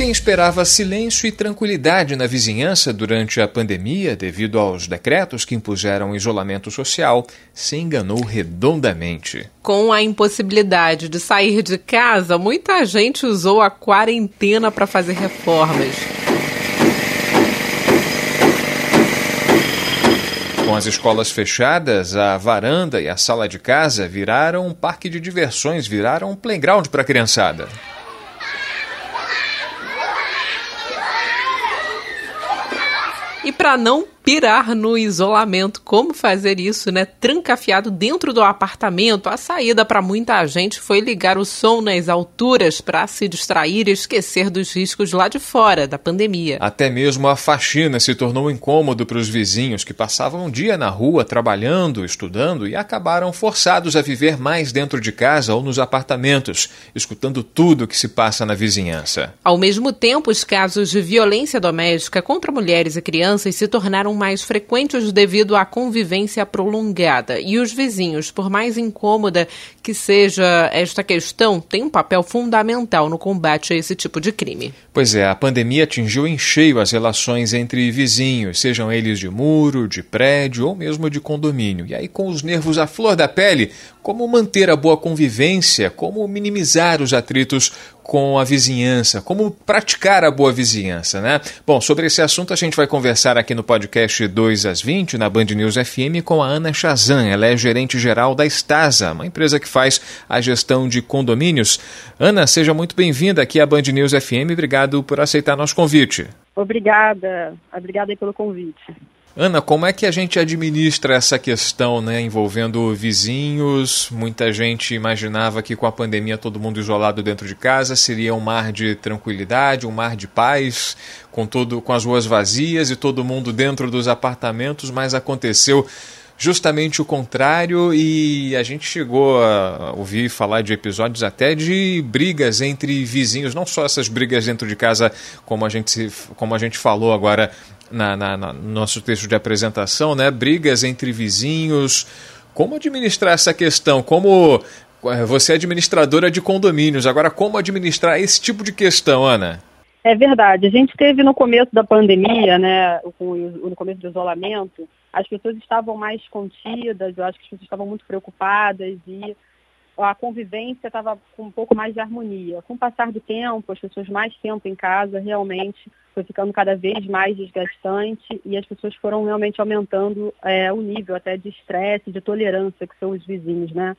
Quem esperava silêncio e tranquilidade na vizinhança durante a pandemia, devido aos decretos que impuseram isolamento social, se enganou redondamente. Com a impossibilidade de sair de casa, muita gente usou a quarentena para fazer reformas. Com as escolas fechadas, a varanda e a sala de casa viraram um parque de diversões, viraram um playground para a criançada. E para não pirar no isolamento, como fazer isso, né? Trancafiado dentro do apartamento, a saída para muita gente foi ligar o som nas alturas para se distrair e esquecer dos riscos lá de fora da pandemia. Até mesmo a faxina se tornou incômodo para os vizinhos que passavam um dia na rua trabalhando, estudando e acabaram forçados a viver mais dentro de casa ou nos apartamentos, escutando tudo o que se passa na vizinhança. Ao mesmo tempo, os casos de violência doméstica contra mulheres e crianças crianças se tornaram mais frequentes devido à convivência prolongada. E os vizinhos, por mais incômoda que seja esta questão, têm um papel fundamental no combate a esse tipo de crime. Pois é, a pandemia atingiu em cheio as relações entre vizinhos, sejam eles de muro, de prédio ou mesmo de condomínio. E aí, com os nervos à flor da pele, como manter a boa convivência, como minimizar os atritos com a vizinhança, como praticar a boa vizinhança, né? Bom, sobre esse assunto a gente vai conversar aqui no podcast 2 às 20, na Band News FM, com a Ana Chazan. Ela é gerente geral da Estasa, uma empresa que faz a gestão de condomínios. Ana, seja muito bem-vinda aqui à Band News FM. Obrigado por aceitar nosso convite. Obrigada, obrigada pelo convite. Ana, como é que a gente administra essa questão, né, envolvendo vizinhos? Muita gente imaginava que com a pandemia todo mundo isolado dentro de casa seria um mar de tranquilidade, um mar de paz, com todo com as ruas vazias e todo mundo dentro dos apartamentos, mas aconteceu justamente o contrário e a gente chegou a ouvir falar de episódios até de brigas entre vizinhos, não só essas brigas dentro de casa como a gente como a gente falou agora na, na, na, no nosso texto de apresentação, né? Brigas entre vizinhos. Como administrar essa questão? Como eh, você é administradora de condomínios, agora como administrar esse tipo de questão, Ana? É verdade. A gente teve no começo da pandemia, né, no começo do isolamento, as pessoas estavam mais contidas, eu acho que as pessoas estavam muito preocupadas e a convivência estava com um pouco mais de harmonia. Com o passar do tempo, as pessoas mais tempo em casa, realmente foi ficando cada vez mais desgastante e as pessoas foram realmente aumentando é, o nível até de estresse, de tolerância que são os vizinhos, né?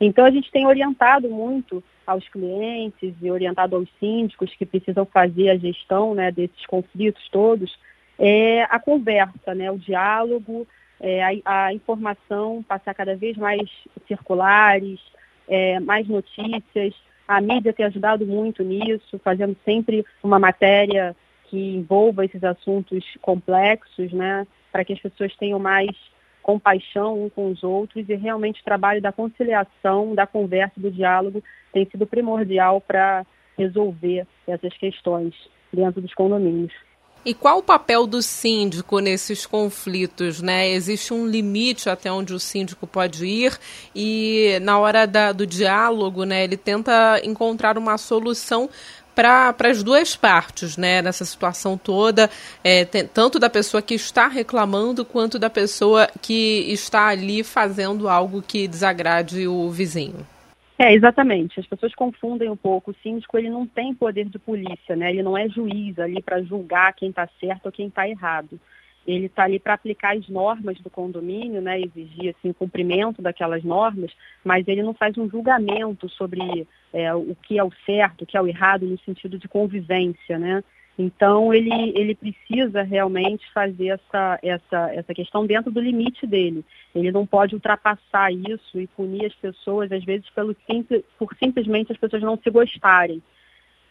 Então a gente tem orientado muito aos clientes e orientado aos síndicos que precisam fazer a gestão né, desses conflitos todos, é, a conversa, né, o diálogo, é, a, a, informação passar cada vez mais circulares, é, mais notícias. A mídia tem ajudado muito nisso, fazendo sempre uma matéria que envolva esses assuntos complexos, né, para que as pessoas tenham mais compaixão um com os outros e realmente o trabalho da conciliação, da conversa, do diálogo tem sido primordial para resolver essas questões dentro dos condomínios. E qual o papel do síndico nesses conflitos? Né? Existe um limite até onde o síndico pode ir e na hora da, do diálogo, né, ele tenta encontrar uma solução para as duas partes, né, nessa situação toda, é, tanto da pessoa que está reclamando quanto da pessoa que está ali fazendo algo que desagrade o vizinho. É, exatamente. As pessoas confundem um pouco. O síndico ele não tem poder de polícia, né? Ele não é juiz ali para julgar quem está certo ou quem está errado. Ele está ali para aplicar as normas do condomínio, né? Exigir assim, o cumprimento daquelas normas, mas ele não faz um julgamento sobre é, o que é o certo, o que é o errado no sentido de convivência, né? Então ele, ele precisa realmente fazer essa, essa, essa questão dentro do limite dele. Ele não pode ultrapassar isso e punir as pessoas, às vezes, pelo simples, por simplesmente as pessoas não se gostarem.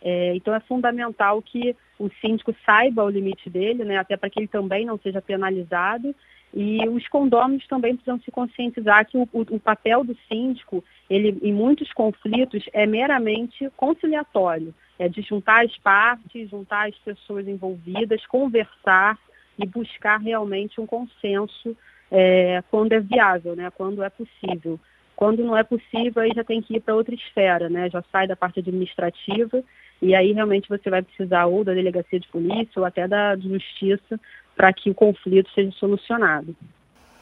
É, então é fundamental que o síndico saiba o limite dele, né, até para que ele também não seja penalizado. E os condôminos também precisam se conscientizar que o, o, o, papel do síndico, ele, em muitos conflitos, é meramente conciliatório. É de juntar as partes, juntar as pessoas envolvidas, conversar e buscar realmente um consenso é, quando é viável, né, quando é possível. Quando não é possível, aí já tem que ir para outra esfera, né? Já sai da parte administrativa e aí realmente você vai precisar ou da delegacia de polícia ou até da justiça para que o conflito seja solucionado.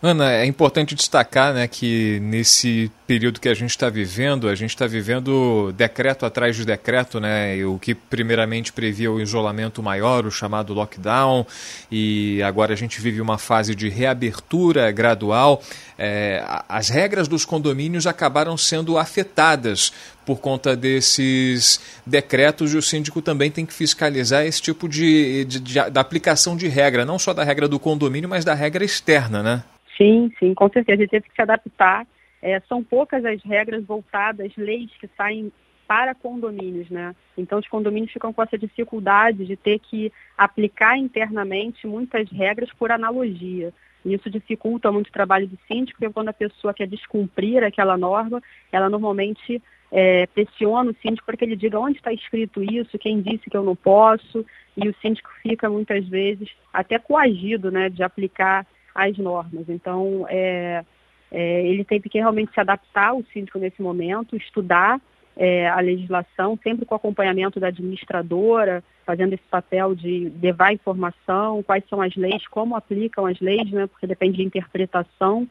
Ana, é importante destacar né, que nesse período que a gente está vivendo, a gente está vivendo decreto atrás de decreto, né, o que primeiramente previa o isolamento maior, o chamado lockdown, e agora a gente vive uma fase de reabertura gradual. É, as regras dos condomínios acabaram sendo afetadas por conta desses decretos e o síndico também tem que fiscalizar esse tipo de, de, de da aplicação de regra, não só da regra do condomínio, mas da regra externa, né? Sim, sim, com certeza. A gente teve que se adaptar. É, são poucas as regras voltadas, leis que saem para condomínios, né? Então os condomínios ficam com essa dificuldade de ter que aplicar internamente muitas regras por analogia. E isso dificulta muito o trabalho do síndico, porque quando a pessoa quer descumprir aquela norma, ela normalmente é, pressiona o síndico para que ele diga onde está escrito isso, quem disse que eu não posso, e o síndico fica muitas vezes até coagido né, de aplicar as normas. Então, é, é, ele teve que realmente se adaptar ao síndico nesse momento, estudar é, a legislação, sempre com acompanhamento da administradora, fazendo esse papel de levar informação, quais são as leis, como aplicam as leis, né, porque depende de interpretação.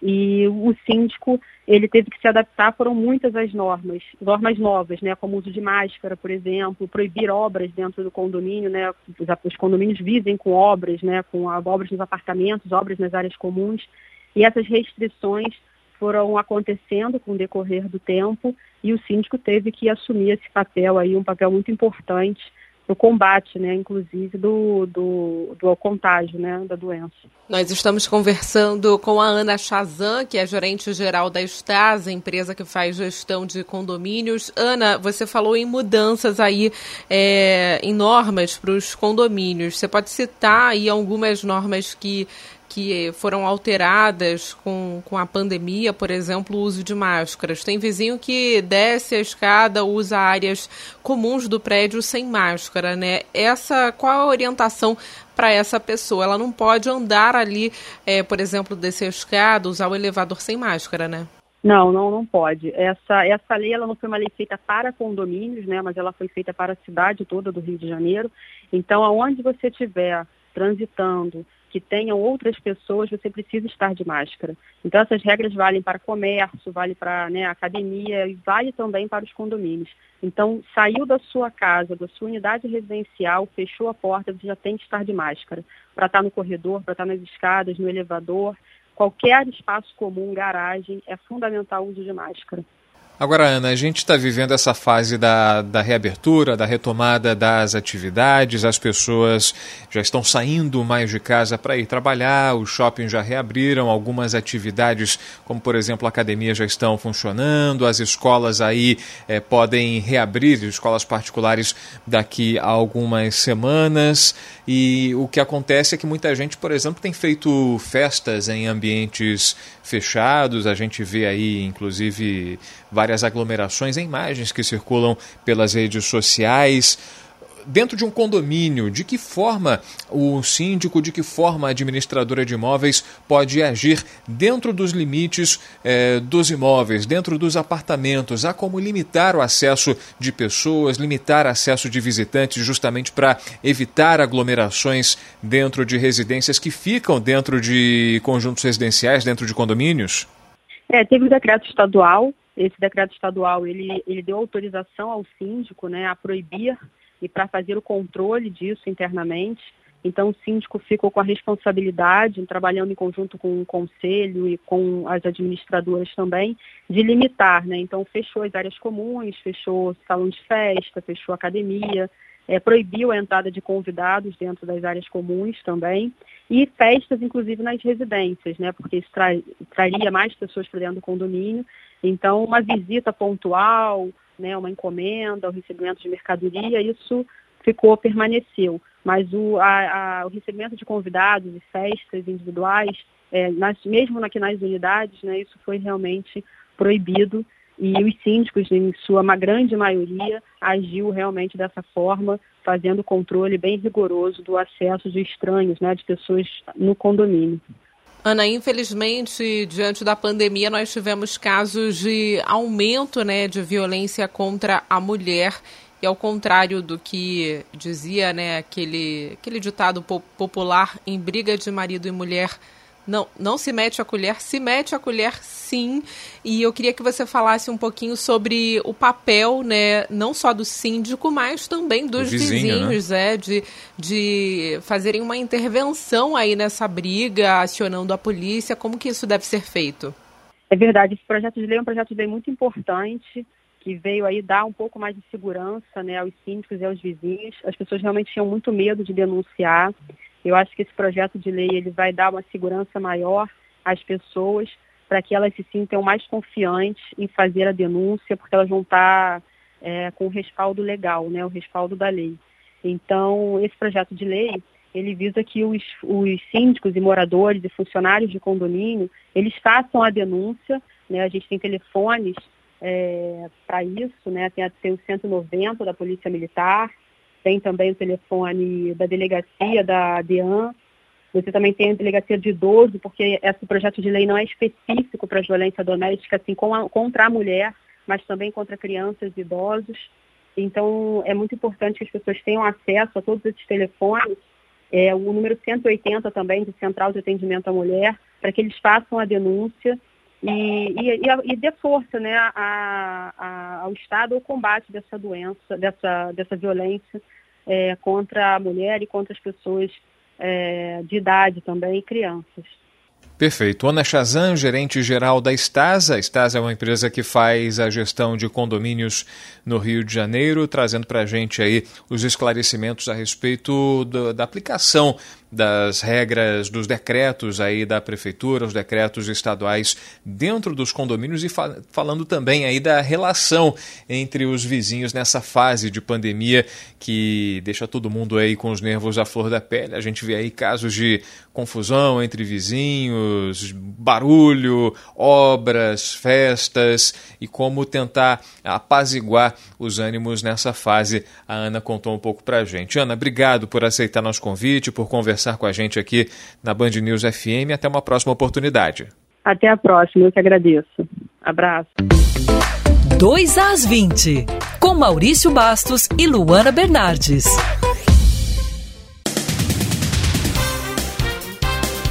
E o síndico, ele teve que se adaptar, foram muitas as normas, normas novas, né, como o uso de máscara, por exemplo, proibir obras dentro do condomínio, né, os, condomínios vivem com obras, né, com obras nos apartamentos, obras nas áreas comuns, e essas restrições foram acontecendo com o decorrer do tempo e o síndico teve que assumir esse papel aí, um papel muito importante no combate, né, inclusive do, do, do contágio né, da doença. Nós estamos conversando com a Ana Chazan, que é gerente geral da Estasa, empresa que faz gestão de condomínios. Ana, você falou em mudanças aí é, em normas para os condomínios. Você pode citar aí algumas normas que que foram alteradas com, com a pandemia, por exemplo, o uso de máscaras. Tem vizinho que desce a escada, usa áreas comuns do prédio sem máscara, né? Essa, qual a orientação para essa pessoa? Ela não pode andar ali, é, por exemplo, descer a escada, usar o elevador sem máscara, né? Não, não, não pode. Essa, essa lei ela não foi uma lei feita para condomínios, né? Mas ela foi feita para a cidade toda do Rio de Janeiro. Então, aonde você estiver transitando, que tenham outras pessoas, você precisa estar de máscara. Então, essas regras valem para comércio, vale para né, academia e vale também para os condomínios. Então, saiu da sua casa, da sua unidade residencial, fechou a porta, você já tem que estar de máscara. Para estar no corredor, para estar nas escadas, no elevador, qualquer espaço comum, garagem, é fundamental o uso de máscara. Agora, Ana, a gente está vivendo essa fase da, da reabertura, da retomada das atividades, as pessoas já estão saindo mais de casa para ir trabalhar, os shoppings já reabriram, algumas atividades, como por exemplo a academia, já estão funcionando, as escolas aí é, podem reabrir, escolas particulares daqui a algumas semanas. E o que acontece é que muita gente, por exemplo, tem feito festas em ambientes fechados, a gente vê aí, inclusive, várias aglomerações em imagens que circulam pelas redes sociais dentro de um condomínio, de que forma o síndico, de que forma a administradora de imóveis pode agir dentro dos limites eh, dos imóveis, dentro dos apartamentos? Há como limitar o acesso de pessoas, limitar o acesso de visitantes, justamente para evitar aglomerações dentro de residências que ficam dentro de conjuntos residenciais, dentro de condomínios? É, teve um decreto estadual. Esse decreto estadual ele, ele deu autorização ao síndico né, a proibir e para fazer o controle disso internamente. Então, o síndico ficou com a responsabilidade, trabalhando em conjunto com o conselho e com as administradoras também, de limitar. Né? Então, fechou as áreas comuns, fechou salão de festa, fechou academia, é, proibiu a entrada de convidados dentro das áreas comuns também, e festas, inclusive, nas residências, né? porque isso tra traria mais pessoas para dentro do condomínio. Então, uma visita pontual, né, uma encomenda, o recebimento de mercadoria, isso ficou, permaneceu. Mas o, a, a, o recebimento de convidados e festas individuais, é, nas, mesmo aqui nas unidades, né, isso foi realmente proibido e os síndicos, em sua grande maioria, agiu realmente dessa forma, fazendo controle bem rigoroso do acesso de estranhos, né, de pessoas no condomínio. Ana, infelizmente, diante da pandemia, nós tivemos casos de aumento né, de violência contra a mulher. E ao contrário do que dizia né, aquele, aquele ditado popular, em briga de marido e mulher não, não se mete a colher, se mete a colher sim. E eu queria que você falasse um pouquinho sobre o papel, né, não só do síndico, mas também dos vizinho, vizinhos, né? é, de, de fazerem uma intervenção aí nessa briga, acionando a polícia. Como que isso deve ser feito? É verdade, esse projeto de lei é um projeto de lei muito importante que veio aí dar um pouco mais de segurança né, aos síndicos e aos vizinhos. As pessoas realmente tinham muito medo de denunciar. Eu acho que esse projeto de lei ele vai dar uma segurança maior às pessoas para que elas se sintam mais confiantes em fazer a denúncia, porque elas vão estar é, com o respaldo legal, né, o respaldo da lei. Então, esse projeto de lei, ele visa que os, os síndicos e moradores e funcionários de condomínio, eles façam a denúncia, né, a gente tem telefones é, para isso, né, tem, tem o 190 da Polícia Militar, tem também o telefone da delegacia, da DEAN. Você também tem a delegacia de idoso, porque esse projeto de lei não é específico para a violência doméstica, assim, contra a mulher, mas também contra crianças e idosos. Então, é muito importante que as pessoas tenham acesso a todos esses telefones, é, o número 180 também, de Central de Atendimento à Mulher, para que eles façam a denúncia e, e, e, dê força né, a, a, ao Estado ao combate dessa doença, dessa, dessa violência é, contra a mulher e contra as pessoas é, de idade também e crianças. Perfeito. Ana Chazan, gerente geral da Estasa. A Estasa é uma empresa que faz a gestão de condomínios no Rio de Janeiro, trazendo para a gente aí os esclarecimentos a respeito do, da aplicação das regras dos decretos aí da prefeitura, os decretos estaduais dentro dos condomínios e fa falando também aí da relação entre os vizinhos nessa fase de pandemia que deixa todo mundo aí com os nervos à flor da pele. A gente vê aí casos de confusão entre vizinhos, barulho, obras, festas e como tentar apaziguar os ânimos nessa fase. A Ana contou um pouco pra gente. Ana, obrigado por aceitar nosso convite, por conversar conversar com a gente aqui na Band News FM. Até uma próxima oportunidade. Até a próxima, eu que agradeço. Abraço. 2 às 20, com Maurício Bastos e Luana Bernardes.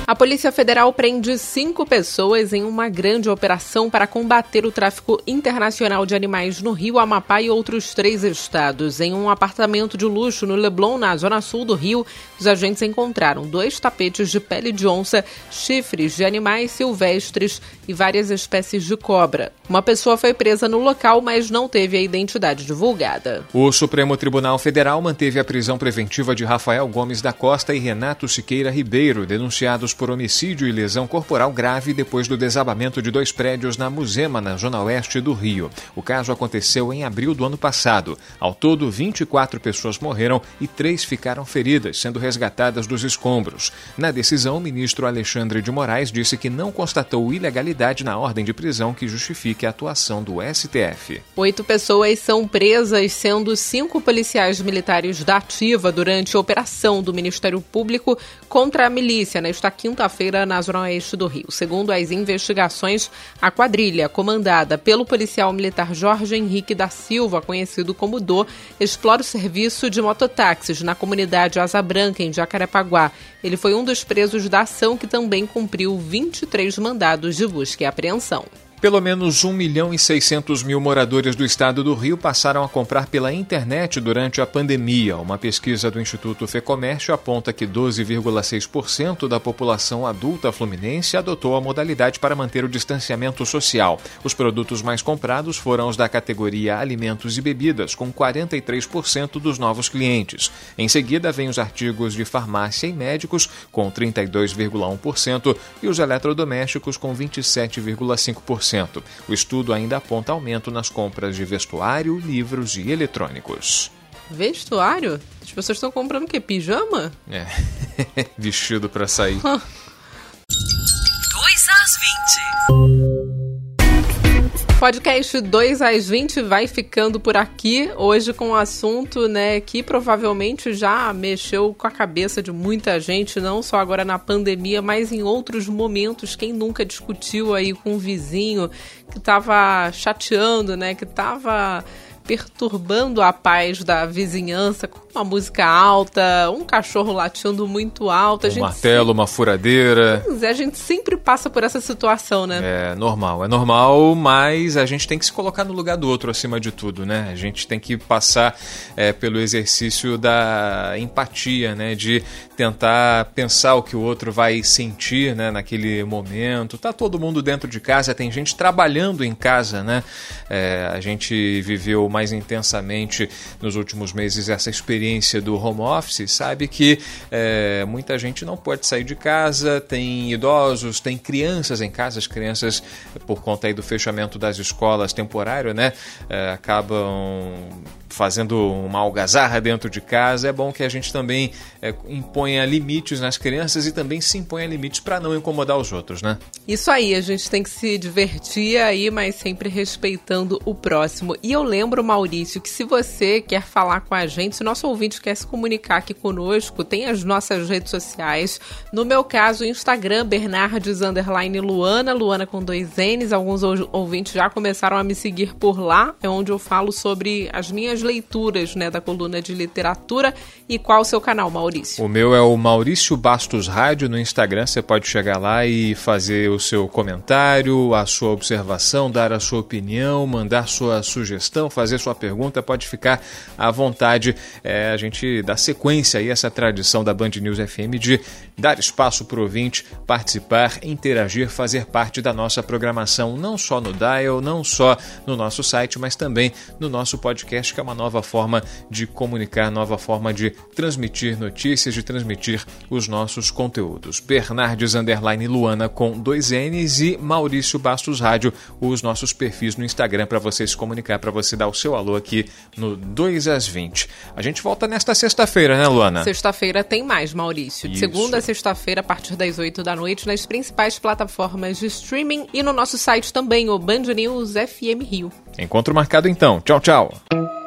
A Polícia Federal prende cinco pessoas em uma grande operação para combater o tráfico internacional de animais no Rio, Amapá e outros três estados. Em um apartamento de luxo no Leblon, na zona sul do Rio, os agentes encontraram dois tapetes de pele de onça, chifres de animais silvestres e várias espécies de cobra. Uma pessoa foi presa no local, mas não teve a identidade divulgada. O Supremo Tribunal Federal manteve a prisão preventiva de Rafael Gomes da Costa e Renato Siqueira Ribeiro, denunciados por homicídio e lesão corporal grave depois do desabamento de dois prédios na Musema, na zona oeste do Rio. O caso aconteceu em abril do ano passado. Ao todo, 24 pessoas morreram e três ficaram feridas, sendo resgatadas dos escombros. Na decisão, o ministro Alexandre de Moraes disse que não constatou ilegalidade na ordem de prisão que justifique a atuação do STF. Oito pessoas são presas, sendo cinco policiais militares da ativa durante a operação do Ministério Público contra a milícia nesta quinta-feira na zona oeste do Rio. Segundo as investigações, a quadrilha, comandada pelo policial militar Jorge Henrique da Silva, conhecido como Do, explora o serviço de mototáxis na comunidade Asa Branca, em Jacarepaguá. Ele foi um dos presos da ação que também cumpriu 23 mandados de busca e apreensão. Pelo menos 1 milhão e 600 mil moradores do estado do Rio passaram a comprar pela internet durante a pandemia. Uma pesquisa do Instituto Fecomércio aponta que 12,6% da população adulta fluminense adotou a modalidade para manter o distanciamento social. Os produtos mais comprados foram os da categoria alimentos e bebidas, com 43% dos novos clientes. Em seguida, vem os artigos de farmácia e médicos, com 32,1%, e os eletrodomésticos, com 27,5%. 10%. O estudo ainda aponta aumento nas compras de vestuário, livros e eletrônicos. Vestuário? As pessoas estão comprando o quê? Pijama? É, vestido para sair. 2 às 20. Podcast 2 às 20 vai ficando por aqui, hoje com um assunto né, que provavelmente já mexeu com a cabeça de muita gente, não só agora na pandemia, mas em outros momentos. Quem nunca discutiu aí com um vizinho que estava chateando, né, que estava perturbando a paz da vizinhança com uma música alta, um cachorro latindo muito alto. Um martelo, sempre... uma furadeira. É, a gente sempre passa por essa situação, né? É normal, é normal, mas a gente tem que se colocar no lugar do outro acima de tudo, né? A gente tem que passar é, pelo exercício da empatia, né? De tentar pensar o que o outro vai sentir, né? Naquele momento. Tá todo mundo dentro de casa, tem gente trabalhando em casa, né? É, a gente viveu mais intensamente nos últimos meses essa experiência do home office, sabe que é, muita gente não pode sair de casa, tem idosos, tem crianças em casa, as crianças, por conta aí do fechamento das escolas temporário, né, é, acabam fazendo uma algazarra dentro de casa, é bom que a gente também é, imponha limites nas crianças e também se imponha limites para não incomodar os outros, né? Isso aí, a gente tem que se divertir aí, mas sempre respeitando o próximo. E eu lembro, Maurício, que se você quer falar com a gente, se nosso ouvinte quer se comunicar aqui conosco, tem as nossas redes sociais. No meu caso, o Instagram, Bernardes Luana, Luana com dois N's. Alguns ouvintes já começaram a me seguir por lá, é onde eu falo sobre as minhas leituras né, da coluna de literatura. E qual o seu canal, Maurício? O meu é o Maurício Bastos Rádio no Instagram. Você pode chegar lá e fazer o seu comentário, a sua observação, dar a sua opinião, mandar sua sugestão, fazer sua pergunta. Pode ficar à vontade. É, a gente dá sequência aí essa tradição da Band News FM de dar espaço para o ouvinte participar, interagir, fazer parte da nossa programação, não só no Dial, não só no nosso site, mas também no nosso podcast, que é uma nova forma de comunicar, nova forma de transmitir notícias, de transmitir os nossos conteúdos. Bernardes Underline Luana com dois N's e Maurício Bastos Rádio, os nossos perfis no Instagram para você se comunicar, para você dar o seu alô aqui no 2 às 20. A gente volta nesta sexta-feira, né, Luana? Sexta-feira tem mais, Maurício. De Isso. segunda a sexta-feira, a partir das 8 da noite, nas principais plataformas de streaming e no nosso site também, o Band News FM Rio. Encontro marcado então. Tchau, tchau.